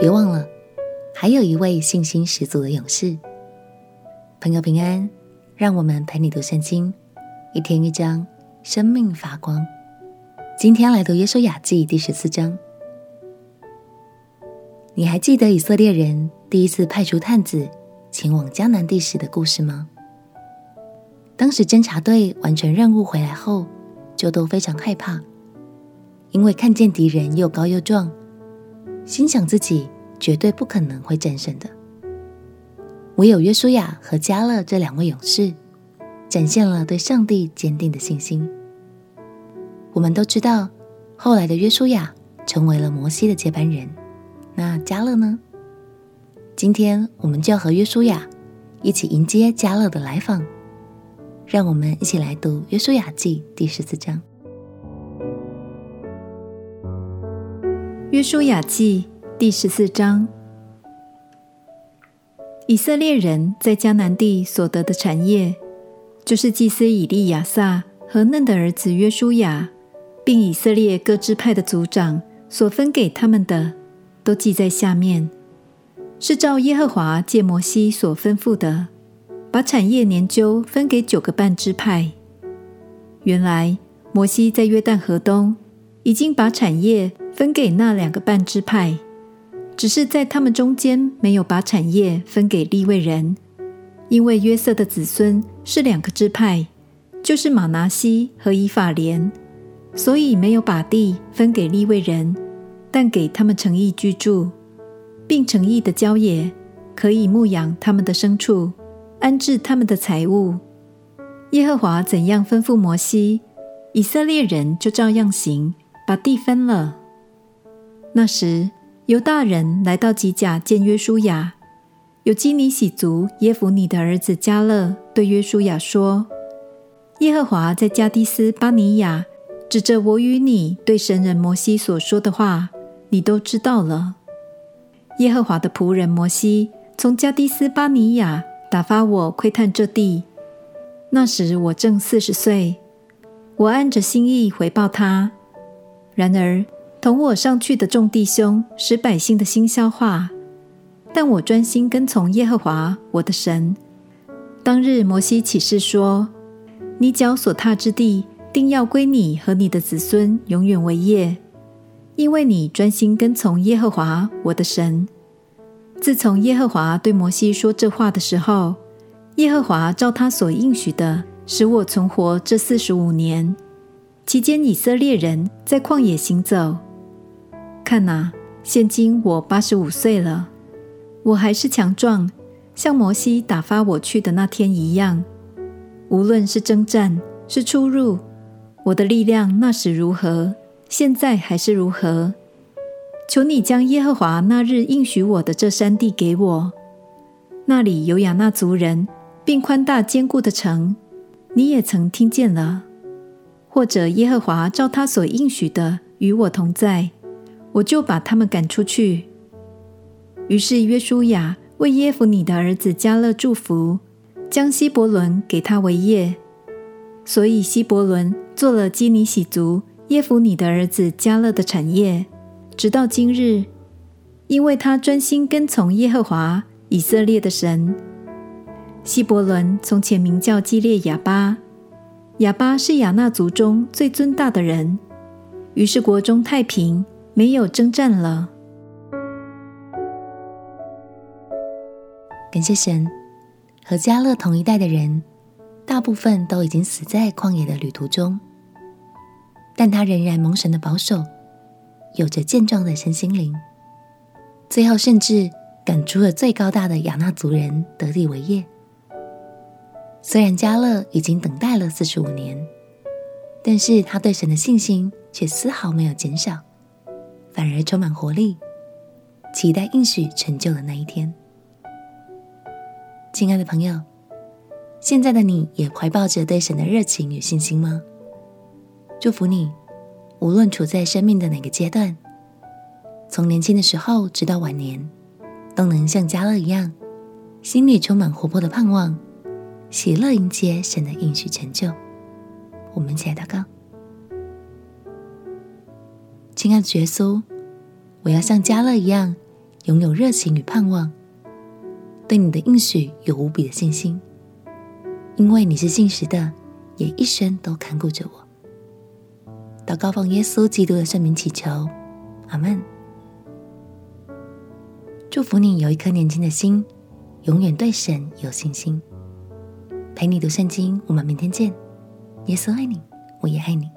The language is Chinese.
别忘了，还有一位信心十足的勇士。朋友平安，让我们陪你读圣经，一天一章，生命发光。今天来读约书亚记第十四章。你还记得以色列人第一次派出探子前往迦南地时的故事吗？当时侦察队完成任务回来后，就都非常害怕，因为看见敌人又高又壮。心想自己绝对不可能会战胜的，唯有约书亚和加勒这两位勇士，展现了对上帝坚定的信心。我们都知道，后来的约书亚成为了摩西的接班人。那加勒呢？今天我们就要和约书亚一起迎接加勒的来访。让我们一起来读约书亚记第十四章。约书亚记第十四章：以色列人在迦南地所得的产业，就是祭司以利亚撒和嫩的儿子约书亚，并以色列各支派的族长所分给他们的，都记在下面，是照耶和华借摩西所吩咐的，把产业年究分给九个半支派。原来摩西在约旦河东已经把产业。分给那两个半支派，只是在他们中间没有把产业分给利未人，因为约瑟的子孙是两个支派，就是马拿西和以法莲，所以没有把地分给利未人，但给他们城邑居住，并城邑的郊野，可以牧养他们的牲畜，安置他们的财物。耶和华怎样吩咐摩西，以色列人就照样行，把地分了。那时，犹大人来到吉甲见约书亚。有基尼洗族耶孚尼的儿子迦勒对约书亚说：“耶和华在加低斯巴尼亚指着我与你对神人摩西所说的话，你都知道了。耶和华的仆人摩西从加低斯巴尼亚打发我窥探这地，那时我正四十岁，我按着心意回报他。然而。”同我上去的众弟兄使百姓的心消化，但我专心跟从耶和华我的神。当日摩西起誓说：“你脚所踏之地，定要归你和你的子孙永远为业，因为你专心跟从耶和华我的神。”自从耶和华对摩西说这话的时候，耶和华照他所应许的，使我存活这四十五年，期间以色列人在旷野行走。看呐，现今我八十五岁了，我还是强壮，像摩西打发我去的那天一样。无论是征战，是出入，我的力量那时如何，现在还是如何。求你将耶和华那日应许我的这山地给我，那里有亚衲族人，并宽大坚固的城，你也曾听见了。或者耶和华照他所应许的与我同在。我就把他们赶出去。于是约书亚为耶孚尼的儿子加勒祝福，将希伯伦给他为业。所以希伯伦做了基尼洗族耶孚尼的儿子加勒的产业，直到今日，因为他专心跟从耶和华以色列的神。希伯伦从前名叫基列雅巴，雅巴是亚衲族中最尊大的人。于是国中太平。没有征战了。感谢神，和迦勒同一代的人，大部分都已经死在旷野的旅途中，但他仍然蒙神的保守，有着健壮的身心灵，最后甚至赶出了最高大的亚衲族人得地为业。虽然加勒已经等待了四十五年，但是他对神的信心却丝毫没有减少。反而充满活力，期待应许成就的那一天。亲爱的朋友，现在的你也怀抱着对神的热情与信心吗？祝福你，无论处在生命的哪个阶段，从年轻的时候直到晚年，都能像迦勒一样，心里充满活泼的盼望，喜乐迎接神的应许成就。我们一起来祷告。亲爱的耶稣，我要像加勒一样，拥有热情与盼望，对你的应许有无比的信心，因为你是信实的，也一生都看顾着我。祷告奉耶稣基督的圣名祈求，阿门。祝福你有一颗年轻的心，永远对神有信心。陪你读圣经，我们明天见。耶稣爱你，我也爱你。